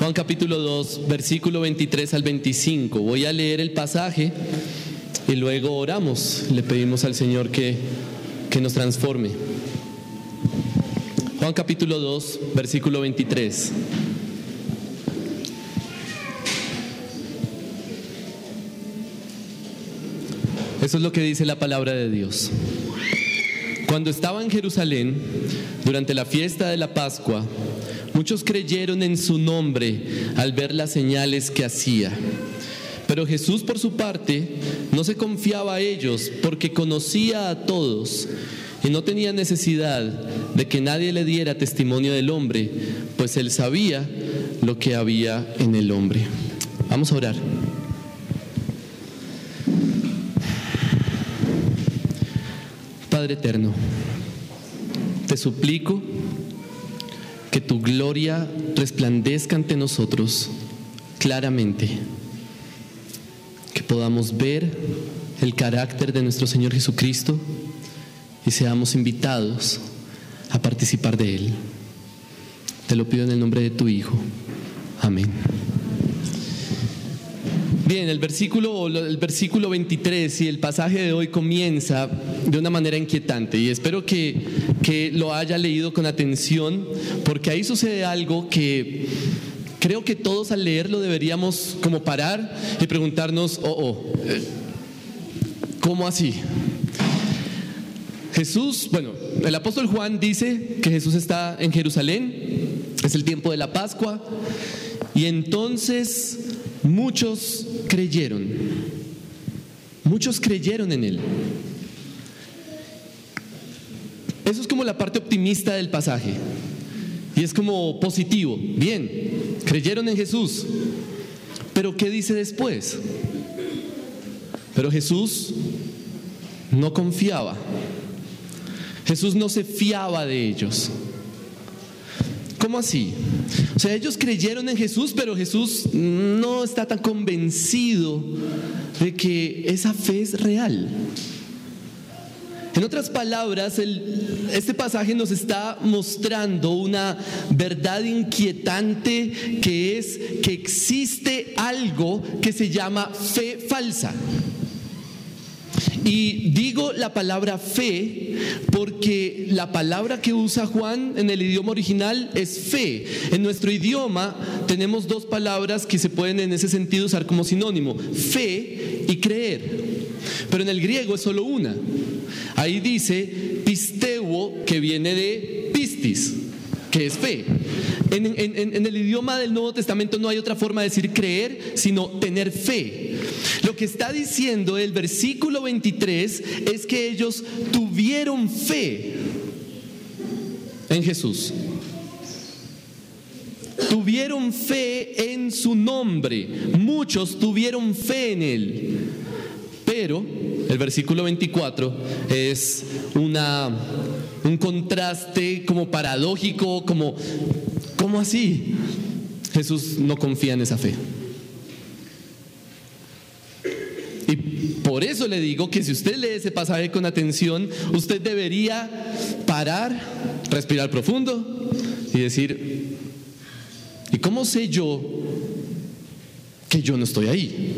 Juan capítulo 2, versículo 23 al 25. Voy a leer el pasaje y luego oramos. Le pedimos al Señor que, que nos transforme. Juan capítulo 2, versículo 23. Eso es lo que dice la palabra de Dios. Cuando estaba en Jerusalén, durante la fiesta de la Pascua, muchos creyeron en su nombre al ver las señales que hacía. Pero Jesús por su parte no se confiaba a ellos porque conocía a todos y no tenía necesidad de que nadie le diera testimonio del hombre, pues él sabía lo que había en el hombre. Vamos a orar. Padre eterno, te suplico que tu gloria resplandezca ante nosotros claramente, que podamos ver el carácter de nuestro Señor Jesucristo y seamos invitados a participar de Él. Te lo pido en el nombre de tu Hijo. Amén. Bien, el versículo, el versículo 23 y el pasaje de hoy comienza de una manera inquietante y espero que, que lo haya leído con atención porque ahí sucede algo que creo que todos al leerlo deberíamos como parar y preguntarnos, oh, oh, eh, ¿cómo así? Jesús, bueno, el apóstol Juan dice que Jesús está en Jerusalén, es el tiempo de la Pascua, y entonces muchos creyeron, muchos creyeron en él. Eso es como la parte optimista del pasaje. Y es como positivo. Bien, creyeron en Jesús. Pero ¿qué dice después? Pero Jesús no confiaba. Jesús no se fiaba de ellos. ¿Cómo así? O sea, ellos creyeron en Jesús, pero Jesús no está tan convencido de que esa fe es real. En otras palabras, este pasaje nos está mostrando una verdad inquietante que es que existe algo que se llama fe falsa. Y digo la palabra fe porque la palabra que usa Juan en el idioma original es fe. En nuestro idioma tenemos dos palabras que se pueden en ese sentido usar como sinónimo, fe y creer. Pero en el griego es solo una. Ahí dice pisteuo que viene de pistis, que es fe. En, en, el idioma del Nuevo Testamento no hay otra forma de decir creer, sino tener fe. Lo que está diciendo el versículo 23 es que ellos tuvieron fe en Jesús. Tuvieron fe en su nombre. Muchos tuvieron fe en él. Pero el versículo 24 es una, un contraste como paradójico, como, ¿cómo así? Jesús no confía en esa fe. Y por eso le digo que si usted lee ese pasaje con atención, usted debería parar, respirar profundo y decir, ¿y cómo sé yo que yo no estoy ahí?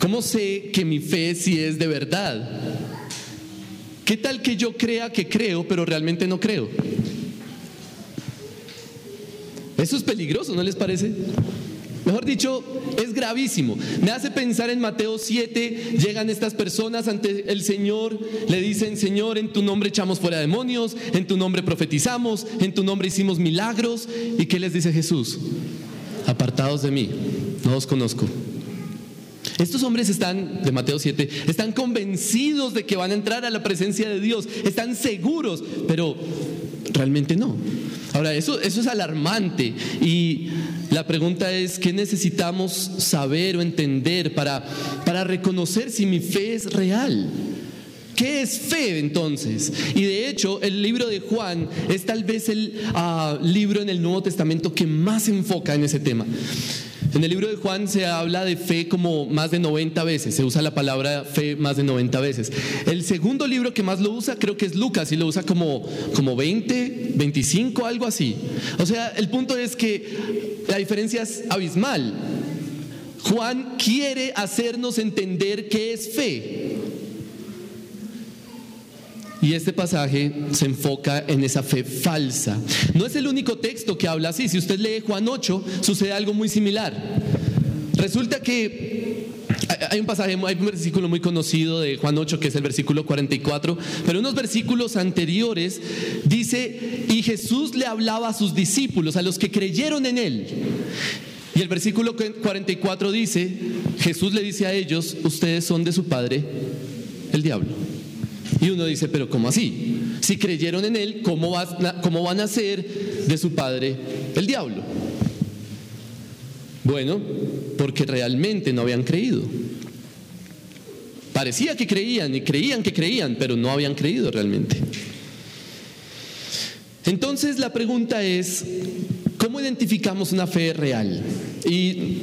¿Cómo sé que mi fe sí es de verdad? ¿Qué tal que yo crea que creo, pero realmente no creo? Eso es peligroso, ¿no les parece? Mejor dicho, es gravísimo. Me hace pensar en Mateo 7, llegan estas personas ante el Señor, le dicen, Señor, en tu nombre echamos fuera demonios, en tu nombre profetizamos, en tu nombre hicimos milagros. ¿Y qué les dice Jesús? Apartados de mí, no os conozco. Estos hombres están, de Mateo 7, están convencidos de que van a entrar a la presencia de Dios, están seguros, pero realmente no. Ahora, eso, eso es alarmante y la pregunta es, ¿qué necesitamos saber o entender para, para reconocer si mi fe es real? ¿Qué es fe entonces? Y de hecho, el libro de Juan es tal vez el ah, libro en el Nuevo Testamento que más enfoca en ese tema. En el libro de Juan se habla de fe como más de 90 veces, se usa la palabra fe más de 90 veces. El segundo libro que más lo usa creo que es Lucas y lo usa como, como 20, 25, algo así. O sea, el punto es que la diferencia es abismal. Juan quiere hacernos entender qué es fe. Y este pasaje se enfoca en esa fe falsa. No es el único texto que habla así. Si usted lee Juan 8, sucede algo muy similar. Resulta que hay un pasaje, hay un versículo muy conocido de Juan 8, que es el versículo 44, pero unos versículos anteriores dice, y Jesús le hablaba a sus discípulos, a los que creyeron en él. Y el versículo 44 dice, Jesús le dice a ellos, ustedes son de su padre, el diablo. Y uno dice, pero ¿cómo así? Si creyeron en Él, ¿cómo, van a ser de su padre el diablo? Bueno, porque realmente no habían creído. Parecía que creían y creían que creían, pero no habían creído realmente. Entonces la pregunta es, ¿cómo identificamos una fe real? Y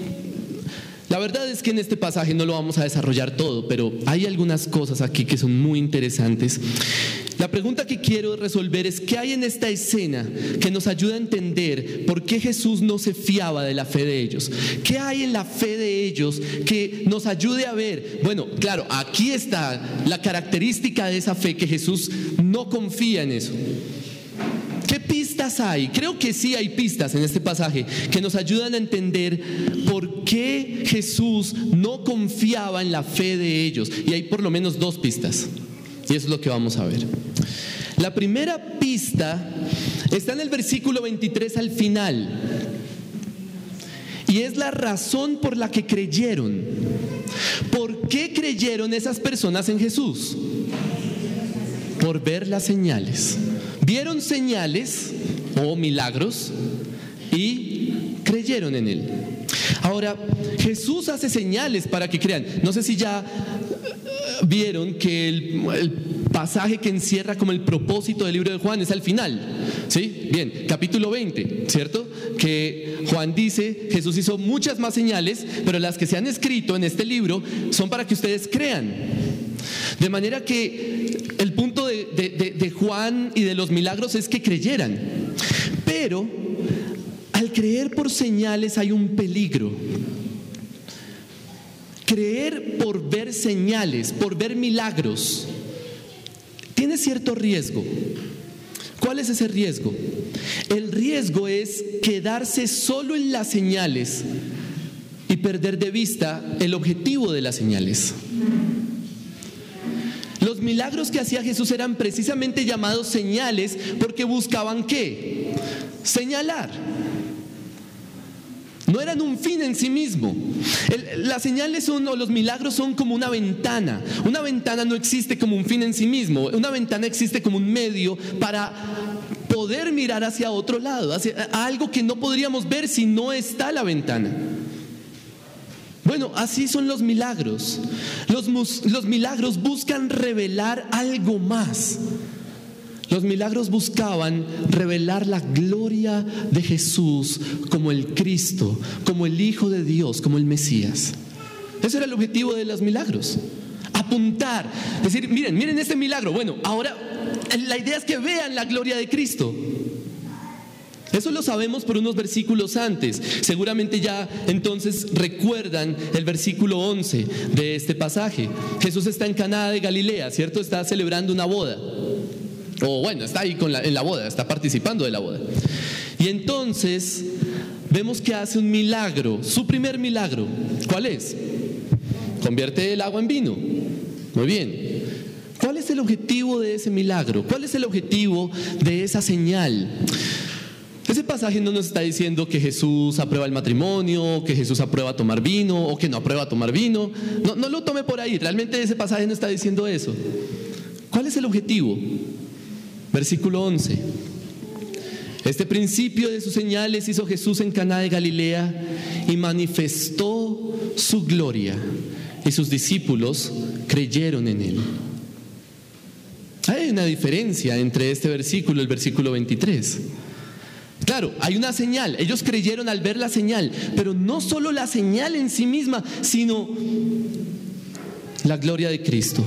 la verdad es que en este pasaje no lo vamos a desarrollar todo, pero hay algunas cosas aquí que son muy interesantes. La pregunta que quiero resolver es qué hay en esta escena que nos ayuda a entender por qué Jesús no se fiaba de la fe de ellos. ¿Qué hay en la fe de ellos que nos ayude a ver? Bueno, claro, aquí está la característica de esa fe que Jesús no confía en eso. ¿Qué pistas hay? Creo que sí hay pistas en este pasaje que nos ayudan a entender por qué Jesús no confiaba en la fe de ellos. Y hay por lo menos dos pistas. Y eso es lo que vamos a ver. La primera pista está en el versículo 23 al final. Y es la razón por la que creyeron. ¿Por qué creyeron esas personas en Jesús? Por ver las señales. Vieron señales o milagros y creyeron en Él. Ahora, Jesús hace señales para que crean. No sé si ya eh, vieron que el, pasaje que encierra como el propósito del libro de Juan es al final. ¿Sí? Bien, capítulo 20, ¿cierto? Que Juan dice, Jesús hizo muchas más señales, pero las que se han escrito en este libro son para que ustedes crean. De manera que el punto de, Juan y de los milagros es que creyeran. Pero al creer por señales hay un peligro. Creer por ver señales, por ver milagros, tiene cierto riesgo. ¿Cuál es ese riesgo? El riesgo es quedarse solo en las señales y perder de vista el objetivo de las señales. Los milagros que hacía Jesús eran precisamente llamados señales porque buscaban qué? Señalar. No eran un fin en sí mismo. las señales son, o los milagros son como una ventana. Una ventana no existe como un fin en sí mismo. Una ventana existe como un medio para poder mirar hacia otro lado, hacia algo que no podríamos ver si no está la ventana. Bueno, así son los milagros. Los, milagros buscan revelar algo más. Los milagros buscaban revelar la gloria de Jesús como el Cristo, como el Hijo de Dios, como el Mesías. Ese era el objetivo de los milagros. Apuntar, decir, miren, miren este milagro. Bueno, ahora la idea es que vean la gloria de Cristo. Eso lo sabemos por unos versículos antes. Seguramente ya entonces recuerdan el versículo 11 de este pasaje. Jesús está en Caná de Galilea, ¿cierto? Está celebrando una boda. O bueno, está ahí en la boda, está participando de la boda. Y entonces vemos que hace un milagro, su primer milagro. ¿Cuál es? Convierte el agua en vino. Muy bien. ¿Cuál es el objetivo de ese milagro? ¿Cuál es el objetivo de esa señal? Ese pasaje no nos está diciendo que Jesús aprueba el matrimonio, que Jesús aprueba tomar vino o que no aprueba tomar vino. No, no lo tome por ahí. Realmente ese pasaje no está diciendo eso. ¿Cuál es el objetivo? Versículo 11. Este principio de sus señales hizo Jesús en Caná de Galilea y manifestó su gloria y sus discípulos creyeron en él. Hay una diferencia entre este versículo y el versículo 23. Claro, hay una señal. Ellos creyeron al ver la señal, pero no solo la señal en sí misma, sino la gloria de Cristo.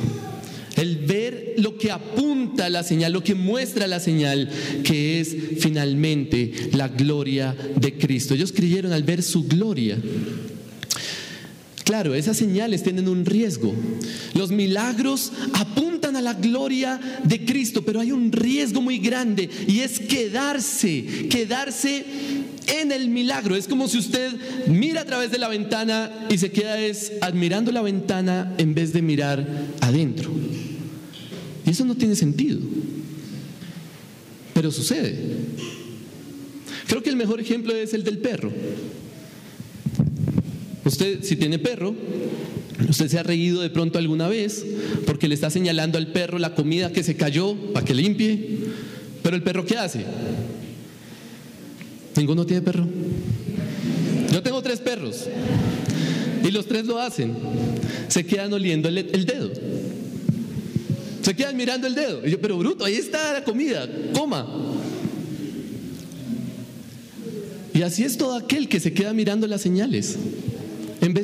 El ver lo que apunta la señal, lo que muestra la señal, que es finalmente la gloria de Cristo. Ellos creyeron al ver su gloria. Claro, esas señales tienen un riesgo. Los milagros apuntan a la gloria de Cristo, pero hay un riesgo muy grande y es quedarse, quedarse en el milagro. Es como si usted mira a través de la ventana y se queda es admirando la ventana en vez de mirar adentro. Y eso no tiene sentido. Pero sucede. Creo que el mejor ejemplo es el del perro. Usted, si tiene perro, usted se ha reído de pronto alguna vez porque le está señalando al perro la comida que se cayó para que limpie. Pero el perro, ¿qué hace? ¿Ninguno tiene perro? Yo tengo tres perros y los tres lo hacen. Se quedan oliendo el, el dedo. Se quedan mirando el dedo. Y yo, pero bruto, ahí está la comida, coma. Y así es todo aquel que se queda mirando las señales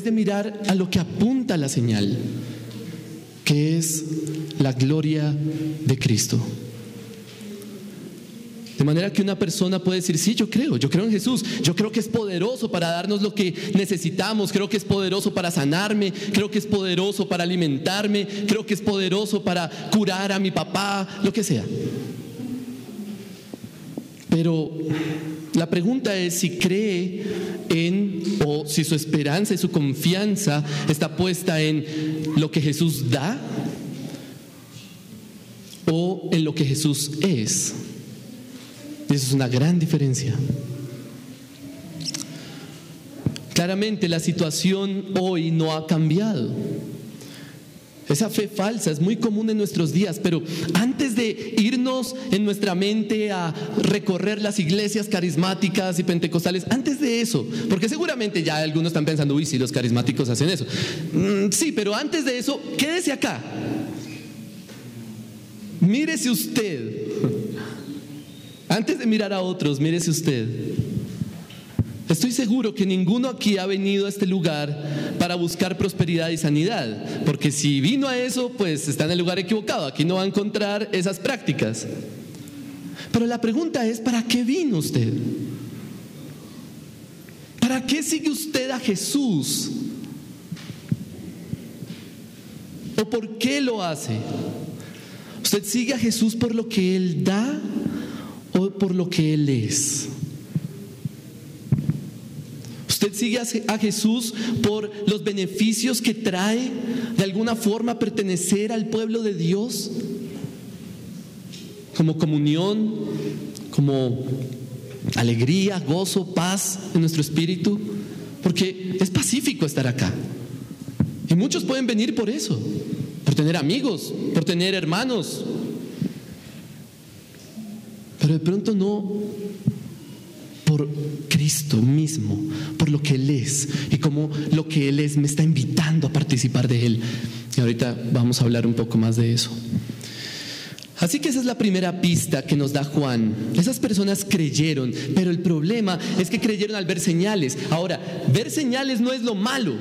de mirar a lo que apunta la señal, que es la gloria de Cristo. De manera que una persona puede decir, sí, yo creo, yo creo en Jesús, yo creo que es poderoso para darnos lo que necesitamos, creo que es poderoso para sanarme, creo que es poderoso para alimentarme, creo que es poderoso para curar a mi papá, lo que sea. Pero la pregunta es si cree en o si su esperanza y su confianza está puesta en lo que Jesús da o en lo que Jesús es. Y eso es una gran diferencia. Claramente la situación hoy no ha cambiado. Esa fe falsa es muy común en nuestros días, pero antes de irnos en nuestra mente a recorrer las iglesias carismáticas y pentecostales, antes de eso, porque seguramente ya algunos están pensando, uy, si los carismáticos hacen eso. Mm, sí, pero antes de eso, quédese acá. Mírese usted. Antes de mirar a otros, mírese usted. Estoy seguro que ninguno aquí ha venido a este lugar para buscar prosperidad y sanidad, porque si vino a eso, pues está en el lugar equivocado, aquí no va a encontrar esas prácticas. Pero la pregunta es, ¿para qué vino usted? ¿Para qué sigue usted a Jesús? ¿O por qué lo hace? ¿Usted sigue a Jesús por lo que Él da o por lo que Él es? Usted sigue a Jesús por los beneficios que trae de alguna forma pertenecer al pueblo de Dios, como comunión, como alegría, gozo, paz en nuestro espíritu, porque es pacífico estar acá. Y muchos pueden venir por eso, por tener amigos, por tener hermanos, pero de pronto no por Cristo mismo, por lo que Él es y como lo que Él es me está invitando a participar de Él. Y ahorita vamos a hablar un poco más de eso. Así que esa es la primera pista que nos da Juan. Esas personas creyeron, pero el problema es que creyeron al ver señales. Ahora, ver señales no es lo malo.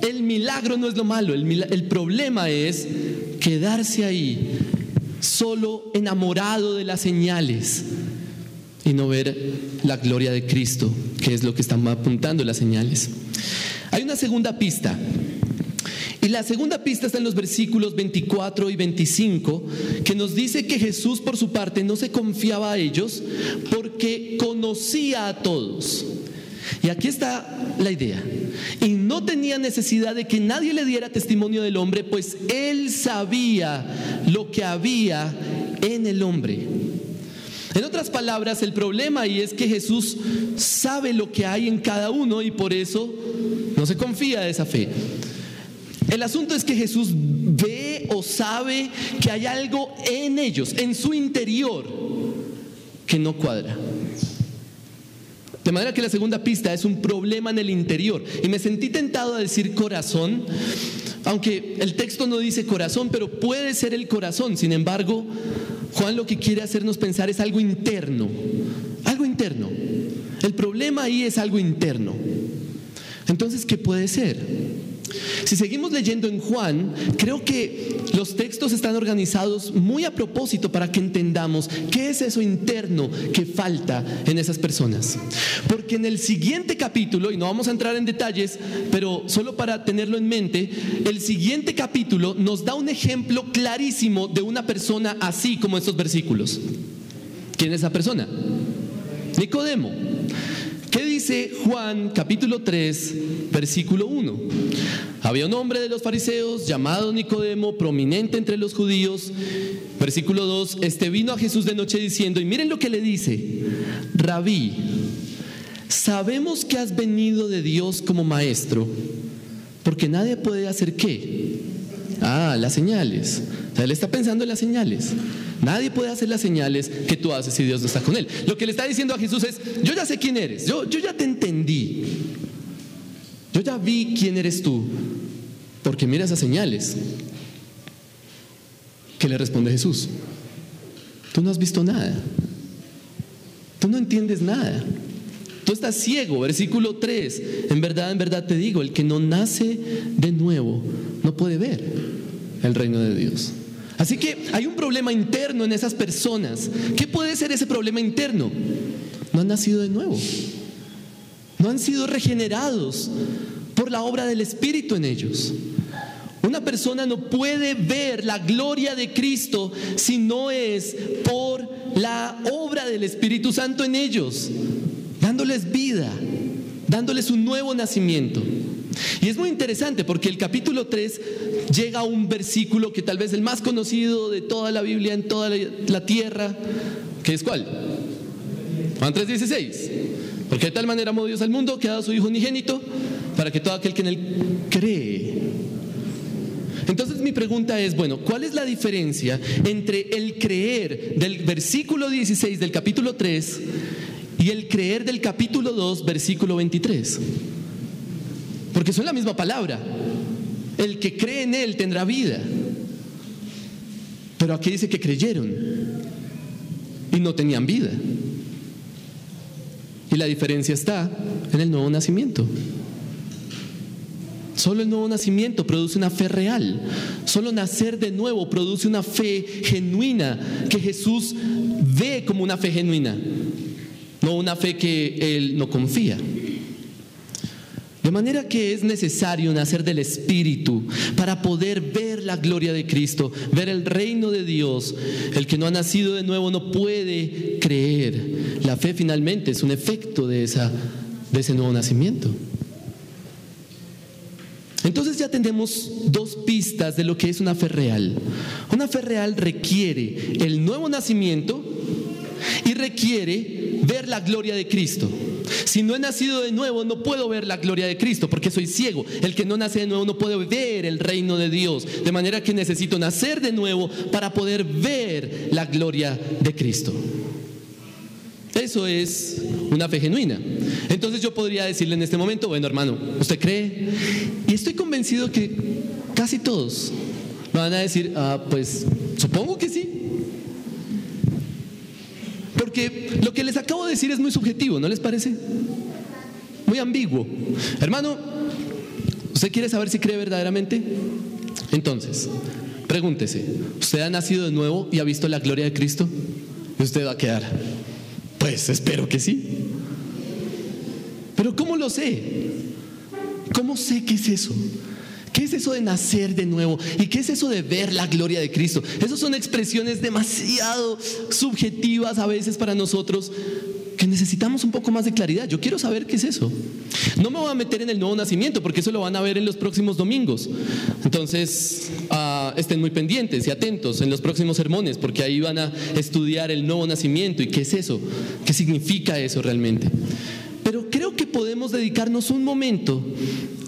El milagro no es lo malo. El, el problema es quedarse ahí, solo enamorado de las señales y no ver la gloria de Cristo, que es lo que están apuntando las señales. Hay una segunda pista. Y la segunda pista está en los versículos 24 y 25, que nos dice que Jesús por su parte no se confiaba a ellos porque conocía a todos. Y aquí está la idea. Y no tenía necesidad de que nadie le diera testimonio del hombre, pues él sabía lo que había en el hombre. En otras palabras, el problema ahí es que Jesús sabe lo que hay en cada uno y por eso no se confía de esa fe. El asunto es que Jesús ve o sabe que hay algo en ellos, en su interior, que no cuadra. De manera que la segunda pista es un problema en el interior. Y me sentí tentado a decir corazón, aunque el texto no dice corazón, pero puede ser el corazón. Sin embargo, Juan lo que quiere hacernos pensar es algo interno, algo interno. El problema ahí es algo interno. Entonces, ¿qué puede ser? Si seguimos leyendo en Juan, creo que los textos están organizados muy a propósito para que entendamos qué es eso interno que falta en esas personas. Porque en el siguiente capítulo, y no vamos a entrar en detalles, pero solo para tenerlo en mente, el siguiente capítulo nos da un ejemplo clarísimo de una persona así como estos versículos. ¿Quién es esa persona? Nicodemo. ¿Qué dice Juan capítulo 3, versículo 1? Había un hombre de los fariseos llamado Nicodemo, prominente entre los judíos. Versículo 2, este vino a Jesús de noche diciendo, y miren lo que le dice, rabí, sabemos que has venido de Dios como maestro, porque nadie puede hacer qué. Ah, las señales. O sea, él está pensando en las señales. Nadie puede hacer las señales que tú haces si Dios no está con él. Lo que le está diciendo a Jesús es, yo ya sé quién eres, yo, yo ya te entendí. Yo ya vi quién eres tú, porque mira esas señales. ¿Qué le responde Jesús? Tú no has visto nada. Tú no entiendes nada. Tú estás ciego. Versículo 3. En verdad, en verdad te digo, el que no nace de nuevo no puede ver el reino de Dios. Así que hay un problema interno en esas personas. ¿Qué puede ser ese problema interno? No han nacido de nuevo. No han sido regenerados por la obra del Espíritu en ellos. Una persona no puede ver la gloria de Cristo si no es por la obra del Espíritu Santo en ellos, dándoles vida, dándoles un nuevo nacimiento. Y es muy interesante porque el capítulo 3 llega a un versículo que tal vez el más conocido de toda la Biblia en toda la tierra, que es cuál? Juan 3:16. Porque de tal manera amó Dios al mundo que ha dado a su Hijo unigénito para que todo aquel que en él cree. Entonces mi pregunta es, bueno, ¿cuál es la diferencia entre el creer del versículo 16 del capítulo 3 y el creer del capítulo 2, versículo 23? Porque son la misma palabra. El que cree en Él tendrá vida. Pero aquí dice que creyeron y no tenían vida. Y la diferencia está en el nuevo nacimiento. Solo el nuevo nacimiento produce una fe real. Solo nacer de nuevo produce una fe genuina que Jesús ve como una fe genuina, no una fe que Él no confía. De manera que es necesario nacer del Espíritu para poder ver la gloria de Cristo, ver el reino de Dios. El que no ha nacido de nuevo no puede creer. La fe finalmente es un efecto de, esa, de ese nuevo nacimiento. Entonces ya tenemos dos pistas de lo que es una fe real. Una fe real requiere el nuevo nacimiento y requiere ver la gloria de Cristo. Si no he nacido de nuevo, no puedo ver la gloria de Cristo porque soy ciego. El que no nace de nuevo no puede ver el reino de Dios. De manera que necesito nacer de nuevo para poder ver la gloria de Cristo. Eso es una fe genuina. Entonces yo podría decirle en este momento, bueno hermano, ¿usted cree? Y estoy convencido que casi todos van a decir, ah, pues supongo que sí. Lo que les acabo de decir es muy subjetivo, ¿no les parece? Muy ambiguo. Hermano, ¿usted quiere saber si cree verdaderamente? Entonces, pregúntese, ¿usted ha nacido de nuevo y ha visto la gloria de Cristo? Y usted va a quedar, pues espero que sí. Pero ¿cómo lo sé? ¿Cómo sé qué es eso? ¿Qué es eso de nacer de nuevo? ¿Y qué es eso de ver la gloria de Cristo? Esas son expresiones demasiado subjetivas a veces para nosotros que necesitamos un poco más de claridad. Yo quiero saber qué es eso. No me voy a meter en el nuevo nacimiento porque eso lo van a ver en los próximos domingos. Entonces, uh, estén muy pendientes y atentos en los próximos sermones porque ahí van a estudiar el nuevo nacimiento y qué es eso, qué significa eso realmente. Pero creo que podemos dedicarnos un momento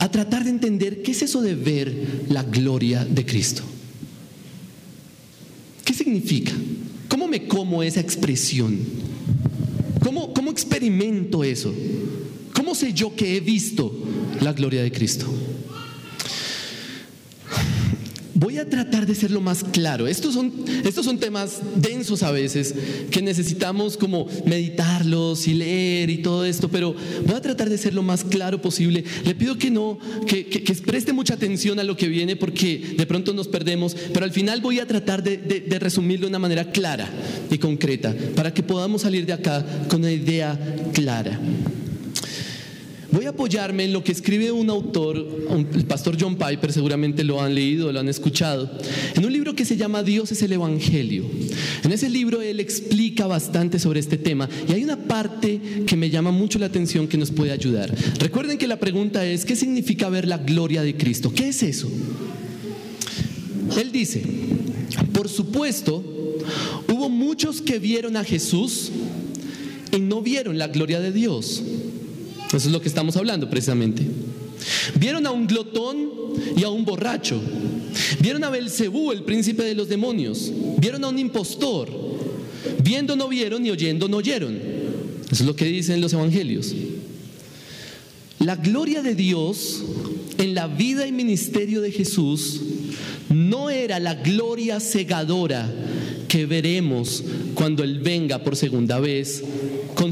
a tratar de entender qué es eso de ver la gloria de Cristo. ¿Qué significa? ¿Cómo me como esa expresión? ¿Cómo, cómo experimento eso? ¿Cómo sé yo que he visto la gloria de Cristo? Voy a tratar de ser lo más claro. Estos son, estos son temas densos a veces que necesitamos como meditarlos y leer y todo esto, pero voy a tratar de ser lo más claro posible. Le pido que no, que, que, preste mucha atención a lo que viene porque de pronto nos perdemos, pero al final voy a tratar de, de resumirlo de una manera clara y concreta para que podamos salir de acá con una idea clara. Voy a apoyarme en lo que escribe un autor, el pastor John Piper, seguramente lo han leído, lo han escuchado, en un libro que se llama Dios es el Evangelio. En ese libro él explica bastante sobre este tema y hay una parte que me llama mucho la atención que nos puede ayudar. Recuerden que la pregunta es, ¿qué significa ver la gloria de Cristo? ¿Qué es eso? Él dice, por supuesto, hubo muchos que vieron a Jesús y no vieron la gloria de Dios. Eso es lo que estamos hablando precisamente. Vieron a un glotón y a un borracho. Vieron a Belcebú, el príncipe de los demonios. Vieron a un impostor. Viendo no vieron y oyendo no oyeron. Eso es lo que dicen los evangelios. La gloria de Dios en la vida y ministerio de Jesús no era la gloria cegadora que veremos cuando Él venga por segunda vez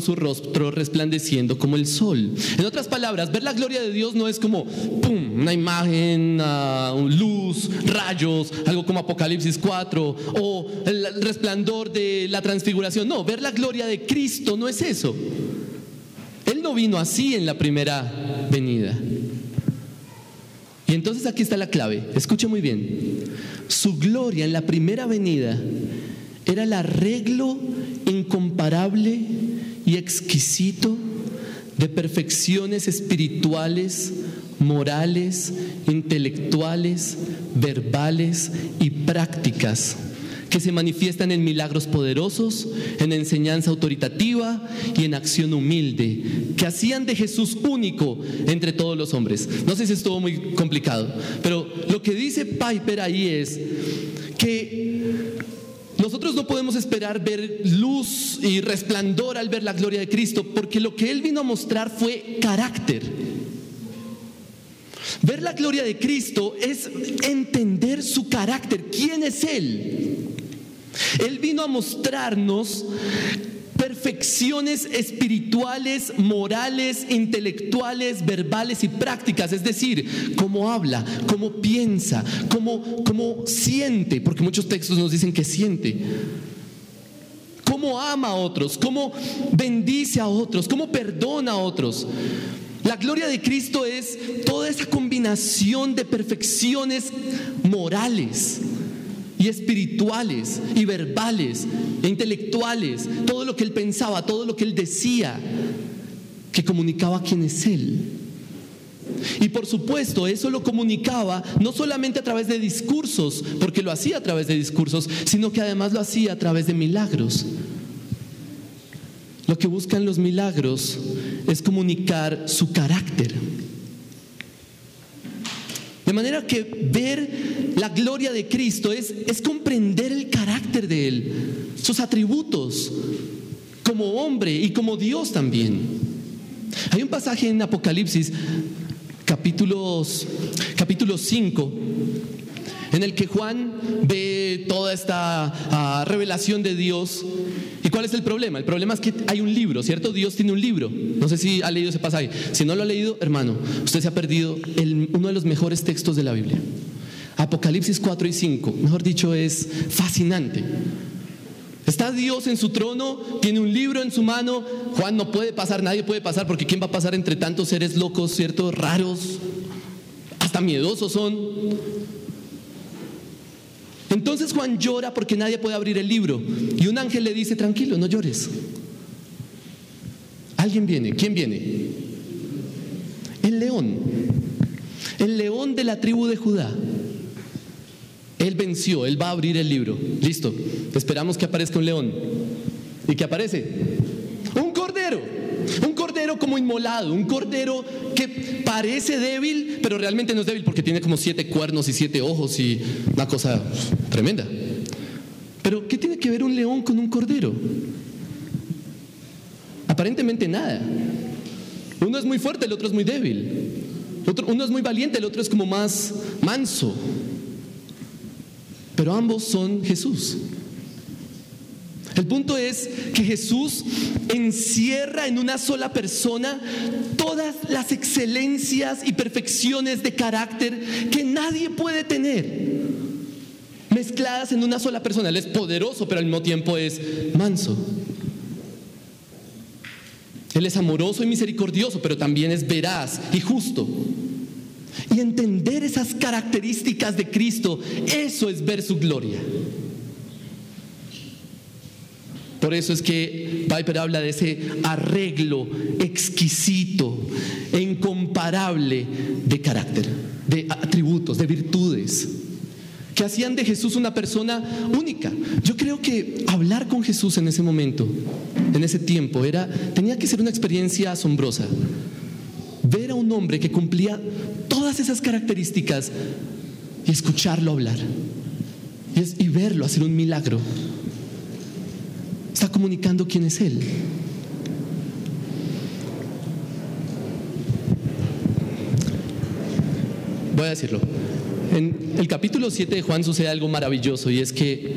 su rostro resplandeciendo como el sol. En otras palabras, ver la gloria de Dios no es como, ¡pum!, una imagen, luz, rayos, algo como Apocalipsis 4, o el resplandor de la transfiguración. No, ver la gloria de Cristo no es eso. Él no vino así en la primera venida. Y entonces aquí está la clave, escuche muy bien. Su gloria en la primera venida era el arreglo incomparable y exquisito de perfecciones espirituales, morales, intelectuales, verbales y prácticas que se manifiestan en milagros poderosos, en enseñanza autoritativa y en acción humilde, que hacían de Jesús único entre todos los hombres. No sé si estuvo muy complicado, pero lo que dice Piper ahí es que nosotros no podemos esperar ver luz y resplandor al ver la gloria de Cristo, porque lo que Él vino a mostrar fue carácter. Ver la gloria de Cristo es entender su carácter, quién es Él. Él vino a mostrarnos perfecciones espirituales, morales, intelectuales, verbales y prácticas, es decir, cómo habla, cómo piensa, cómo, cómo siente, porque muchos textos nos dicen que siente cómo ama a otros, cómo bendice a otros, cómo perdona a otros. La gloria de Cristo es toda esa combinación de perfecciones morales y espirituales y verbales e intelectuales, todo lo que él pensaba, todo lo que él decía, que comunicaba quién es él. Y por supuesto, eso lo comunicaba no solamente a través de discursos, porque lo hacía a través de discursos, sino que además lo hacía a través de milagros. Lo que buscan los milagros es comunicar su carácter. De manera que ver la gloria de Cristo es, es comprender el carácter de Él, sus atributos como hombre y como Dios también. Hay un pasaje en Apocalipsis, capítulos, capítulo 5, en el que Juan ve toda esta ah, revelación de Dios. ¿Y cuál es el problema? El problema es que hay un libro, ¿cierto? Dios tiene un libro. No sé si ha leído ese pasaje. Si no lo ha leído, hermano, usted se ha perdido uno de los mejores textos de la Biblia. Apocalipsis 4 y 5, mejor dicho, es fascinante. Está Dios en su trono, tiene un libro en su mano. Juan no puede pasar, nadie puede pasar, porque ¿quién va a pasar entre tantos seres locos, cierto? Raros, hasta miedosos son. Entonces Juan llora porque nadie puede abrir el libro. Y un ángel le dice, tranquilo, no llores. Alguien viene. ¿Quién viene? El león. El león de la tribu de Judá. Él venció, él va a abrir el libro. Listo. Esperamos que aparezca un león. ¿Y qué aparece? Cordero. Como inmolado. Un cordero que parece débil, pero realmente no es débil porque tiene como siete cuernos y siete ojos y una cosa tremenda. Pero ¿qué tiene que ver un león con un cordero? Aparentemente nada. Uno es muy fuerte, el otro es muy débil. uno es muy valiente, el otro es como más manso. pero ambos son Jesús. El punto es que Jesús encierra en una sola persona todas las excelencias y perfecciones de carácter que nadie puede tener, mezcladas en una sola persona. Él es poderoso, pero al mismo tiempo es manso. Él es amoroso y misericordioso, pero también es veraz y justo. Y entender esas características de Cristo, eso es ver su gloria. Por eso es que Piper habla de ese arreglo exquisito incomparable de carácter, de atributos, de virtudes, que hacían de Jesús una persona única. Yo creo que hablar con Jesús en ese momento, en ese tiempo, era, tenía que ser una experiencia asombrosa. Ver a un hombre que cumplía todas esas características y escucharlo hablar y, y verlo hacer un milagro está comunicando quién es Él. Voy a decirlo. En el capítulo 7 de Juan sucede algo maravilloso y es que,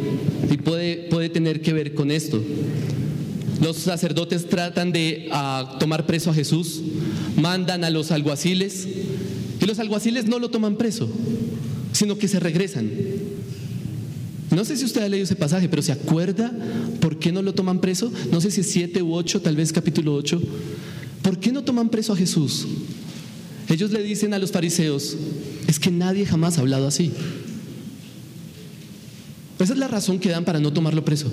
y puede, puede tener que ver con esto. Los sacerdotes tratan de ah, tomar preso a Jesús, mandan a los alguaciles y los alguaciles no lo toman preso, sino que se regresan. No sé si usted ha leído ese pasaje, pero ¿se acuerda por qué no lo toman preso? No sé si es 7 u 8, tal vez capítulo 8. ¿Por qué no toman preso a Jesús? Ellos le dicen a los fariseos, es que nadie jamás ha hablado así. Esa es la razón que dan para no tomarlo preso.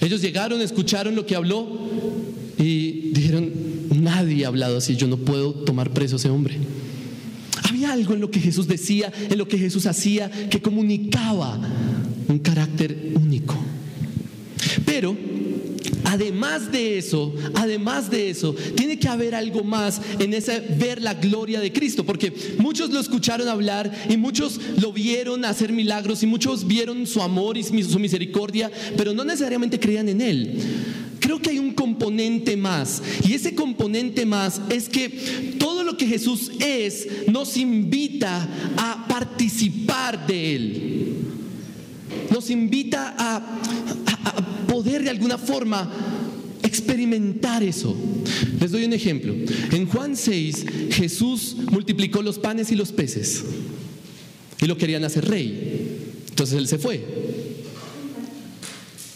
Ellos llegaron, escucharon lo que habló y dijeron, nadie ha hablado así, yo no puedo tomar preso a ese hombre. Había algo en lo que Jesús decía, en lo que Jesús hacía, que comunicaba un carácter único. Pero además de eso, además de eso, tiene que haber algo más en ese ver la gloria de Cristo, porque muchos lo escucharon hablar y muchos lo vieron hacer milagros y muchos vieron su amor y su misericordia, pero no necesariamente creían en él. Creo que hay un componente más y ese componente más es que todo lo que Jesús es nos invita a participar de él nos invita a, poder de alguna forma experimentar eso. Les doy un ejemplo. En Juan 6, Jesús multiplicó los panes y los peces y lo querían hacer rey. Entonces él se fue.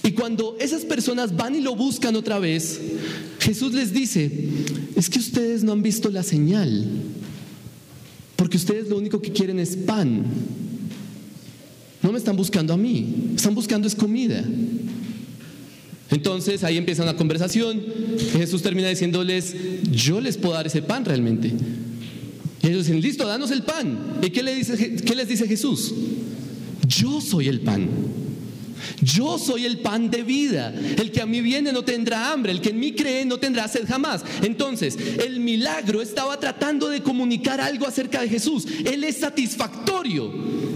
Y cuando esas personas van y lo buscan otra vez, Jesús les dice, es que ustedes no han visto la señal, porque ustedes lo único que quieren es pan. No me están buscando a mí, están buscando es comida. Entonces ahí empieza una conversación. Jesús termina diciéndoles, yo les puedo dar ese pan realmente. Y ellos dicen, listo, danos el pan. ¿Y qué, qué les dice Jesús? Yo soy el pan. Yo soy el pan de vida. El que a mí viene no tendrá hambre. El que en mí cree no tendrá sed jamás. Entonces, el milagro estaba tratando de comunicar algo acerca de Jesús. Él es satisfactorio.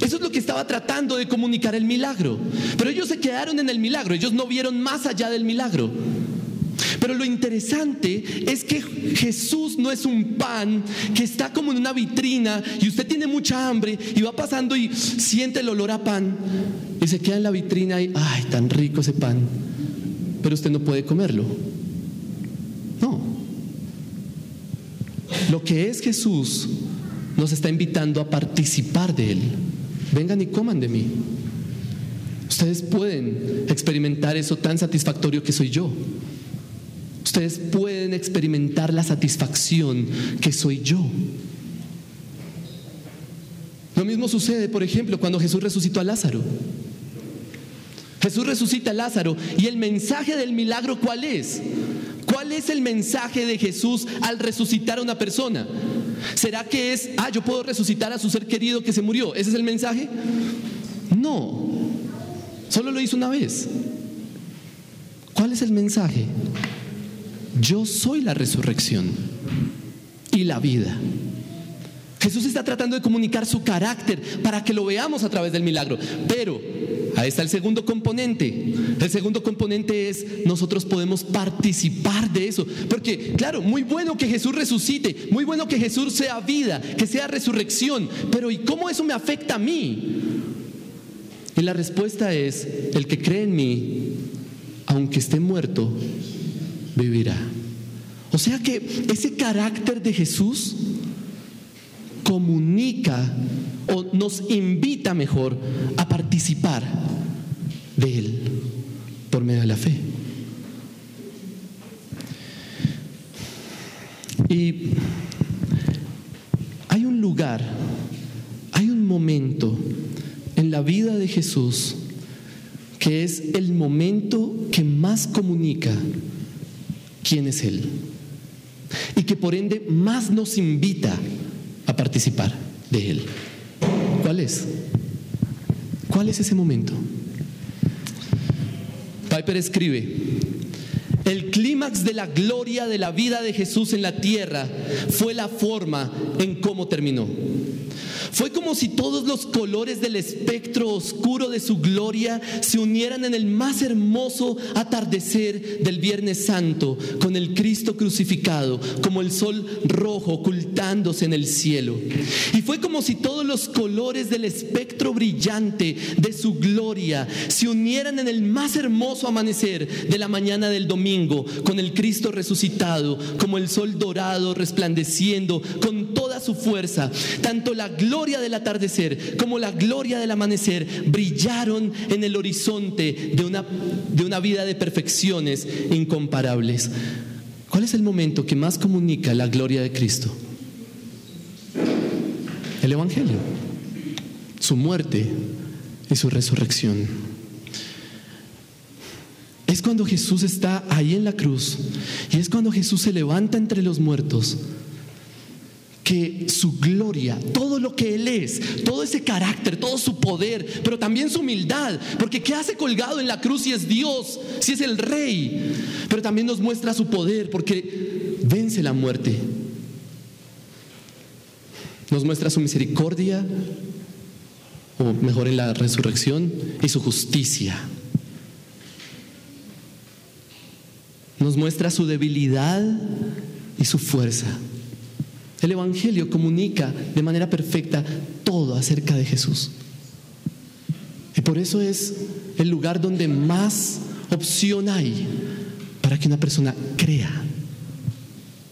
Eso es lo que estaba tratando de comunicar el milagro. Pero ellos se quedaron en el milagro, ellos no vieron más allá del milagro. Pero lo interesante es que Jesús no es un pan que está como en una vitrina y usted tiene mucha hambre y va pasando y siente el olor a pan y se queda en la vitrina y, ay, tan rico ese pan, pero usted no puede comerlo. No. Lo que es Jesús nos está invitando a participar de Él vengan y coman de mí. Ustedes pueden experimentar eso tan satisfactorio que soy yo. Ustedes pueden experimentar la satisfacción que soy yo. Lo mismo sucede, por ejemplo, cuando Jesús resucitó a Lázaro. Jesús resucita a Lázaro y el mensaje del milagro ¿cuál es? ¿Cuál es el mensaje de Jesús al resucitar a una persona? ¿Será que es, ah, yo puedo resucitar a su ser querido que se murió? ¿Ese es el mensaje? No, solo lo hizo una vez. ¿Cuál es el mensaje? Yo soy la resurrección y la vida. Jesús está tratando de comunicar su carácter para que lo veamos a través del milagro. Pero ahí está el segundo componente. El segundo componente es nosotros podemos participar de eso. Porque, claro, muy bueno que Jesús resucite, muy bueno que Jesús sea vida, que sea resurrección. Pero ¿y cómo eso me afecta a mí? Y la respuesta es, el que cree en mí, aunque esté muerto, vivirá. O sea que ese carácter de Jesús comunica o nos invita mejor a participar de Él por medio de la fe. Y hay un lugar, hay un momento en la vida de Jesús que es el momento que más comunica quién es Él y que por ende más nos invita a participar de Él. ¿Cuál es? ¿Cuál es ese momento? Piper escribe, el clímax de la gloria de la vida de Jesús en la tierra fue la forma en cómo terminó. Fue como si todos los colores del espectro oscuro de su gloria se unieran en el más hermoso atardecer del Viernes Santo con el Cristo crucificado, como el sol rojo ocultándose en el cielo. Y fue como si todos los colores del espectro brillante de su gloria se unieran en el más hermoso amanecer de la mañana del domingo con el Cristo resucitado, como el sol dorado resplandeciendo con toda su fuerza. Tanto la gloria del atardecer como la gloria del amanecer brillaron en el horizonte de una, de una vida de perfecciones incomparables. ¿Cuál es el momento que más comunica la gloria de Cristo? El Evangelio, su muerte y su resurrección. Es cuando Jesús está ahí en la cruz y es cuando Jesús se levanta entre los muertos que su gloria, todo lo que Él es, todo ese carácter, todo su poder, pero también su humildad, porque ¿qué hace colgado en la cruz si es Dios, si es el Rey? Pero también nos muestra su poder, porque vence la muerte. Nos muestra su misericordia, o mejor en la resurrección, y su justicia. Nos muestra su debilidad y su fuerza. El Evangelio comunica de manera perfecta todo acerca de Jesús. Y por eso es el lugar donde más opción hay para que una persona crea.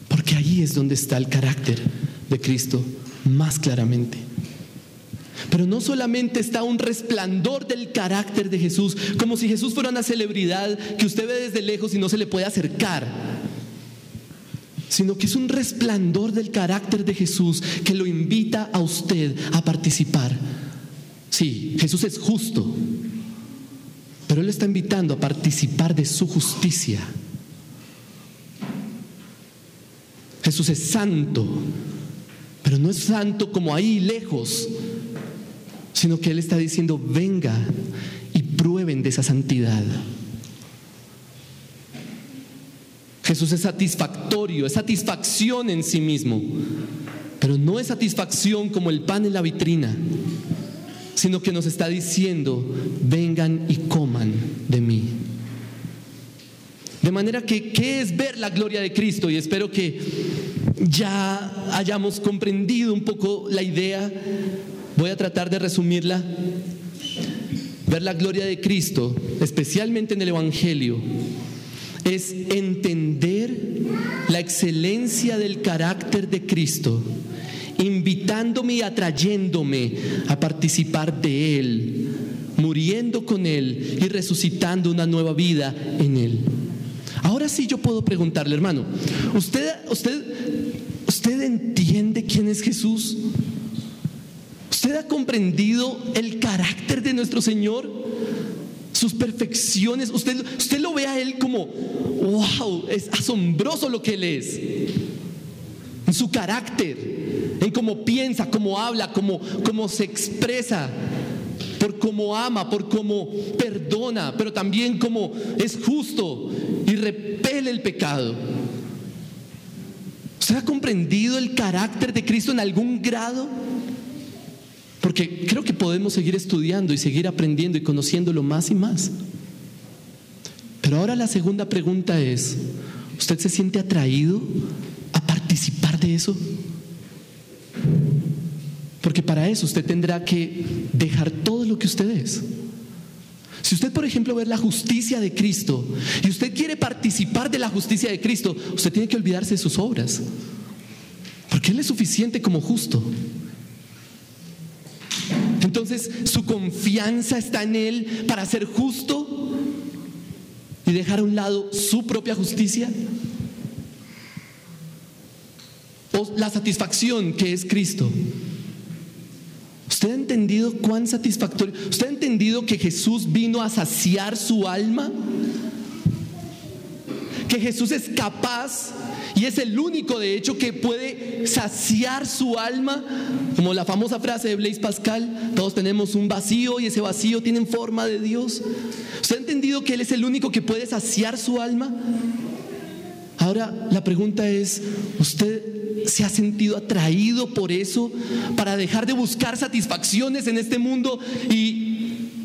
Porque ahí es donde está el carácter de Cristo más claramente. Pero no solamente está un resplandor del carácter de Jesús, como si Jesús fuera una celebridad que usted ve desde lejos y no se le puede acercar sino que es un resplandor del carácter de Jesús que lo invita a usted a participar. Sí, Jesús es justo, pero Él está invitando a participar de su justicia. Jesús es santo, pero no es santo como ahí lejos, sino que Él está diciendo, venga y prueben de esa santidad. Jesús es satisfactorio, es satisfacción en sí mismo, pero no es satisfacción como el pan en la vitrina, sino que nos está diciendo, vengan y coman de mí. De manera que, ¿qué es ver la gloria de Cristo? Y espero que ya hayamos comprendido un poco la idea. Voy a tratar de resumirla. Ver la gloria de Cristo, especialmente en el Evangelio, es entender la excelencia del carácter de Cristo, invitándome y atrayéndome a participar de Él, muriendo con Él y resucitando una nueva vida en Él. Ahora sí yo puedo preguntarle, hermano, ¿usted, usted, usted entiende quién es Jesús? ¿Usted ha comprendido el carácter de nuestro Señor? Sus perfecciones. Usted, usted lo ve a Él como, wow, es asombroso lo que Él es. En su carácter, en cómo piensa, cómo habla, cómo, cómo se expresa, por cómo ama, por cómo perdona, pero también como es justo y repele el pecado. ¿Usted ha comprendido el carácter de Cristo en algún grado? Porque creo que podemos seguir estudiando y seguir aprendiendo y conociéndolo más y más. Pero ahora la segunda pregunta es, ¿usted se siente atraído a participar de eso? Porque para eso usted tendrá que dejar todo lo que usted es. Si usted, por ejemplo, ve la justicia de Cristo y usted quiere participar de la justicia de Cristo, usted tiene que olvidarse de sus obras. Porque Él es suficiente como justo. Su confianza está en Él para ser justo y dejar a un lado su propia justicia. O la satisfacción que es Cristo. ¿Usted ha entendido cuán satisfactorio? ¿Usted ha entendido que Jesús vino a saciar su alma? Que Jesús es capaz y es el único de hecho que puede saciar su alma, como la famosa frase de Blaise Pascal, todos tenemos un vacío y ese vacío tiene forma de Dios. ¿Usted ha entendido que Él es el único que puede saciar su alma? Ahora la pregunta es, ¿usted se ha sentido atraído por eso para dejar de buscar satisfacciones en este mundo y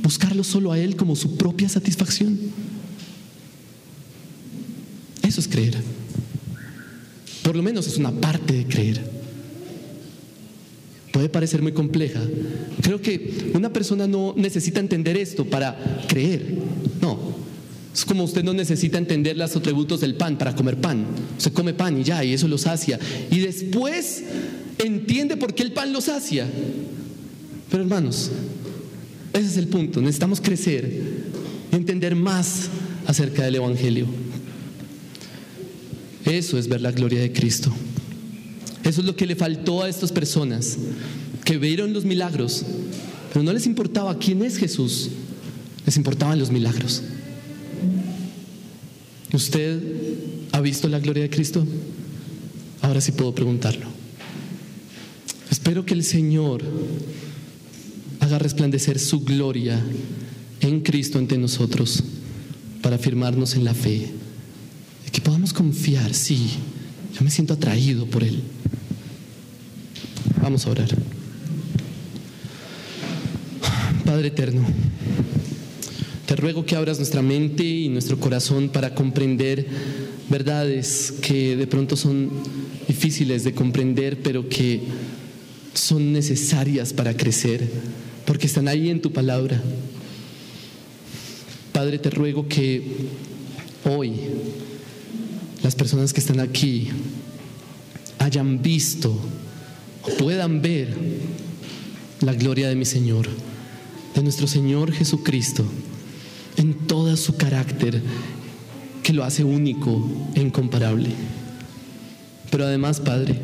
buscarlo solo a Él como su propia satisfacción. Eso es creer. Por lo menos es una parte de creer. Puede parecer muy compleja. Creo que una persona no necesita entender esto para creer. No, es como usted no necesita entender los atributos del pan para comer pan. Se come pan y ya, y eso lo sacia. Y después entiende por qué el pan lo sacia. Pero hermanos, ese es el punto. Necesitamos crecer y entender más acerca del Evangelio. Eso es ver la gloria de Cristo. Eso es lo que le faltó a estas personas que vieron los milagros, pero no les importaba quién es Jesús, les importaban los milagros. ¿Usted ha visto la gloria de Cristo? Ahora sí puedo preguntarlo. Espero que el Señor haga resplandecer su gloria en Cristo ante nosotros para afirmarnos en la fe. Que podamos confiar, sí, yo me siento atraído por Él. Vamos a orar. Padre eterno. Te ruego que abras nuestra mente y nuestro corazón para comprender verdades que de pronto son difíciles de comprender, pero que son necesarias para crecer, porque están ahí en tu palabra. Padre, te ruego que hoy las personas que están aquí hayan visto o puedan ver la gloria de mi Señor, de nuestro Señor Jesucristo en todo su carácter que lo hace único e incomparable. Pero además, Padre,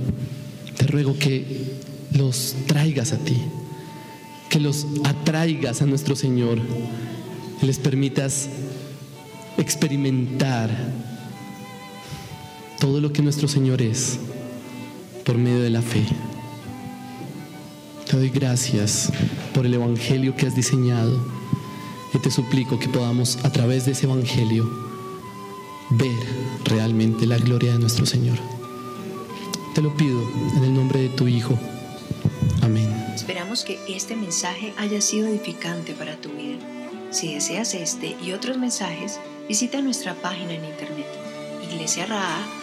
te ruego que los traigas a ti, que los atraigas a nuestro Señor, y les permitas experimentar todo lo que nuestro Señor es por medio de la fe. Te doy gracias por el Evangelio que has diseñado y te suplico que podamos a través de ese Evangelio ver realmente la gloria de nuestro Señor. Te lo pido en el nombre de tu Hijo. Amén. Esperamos que este mensaje haya sido edificante para tu vida. Si deseas este y otros mensajes, visita nuestra página en internet iglesiaraa.org.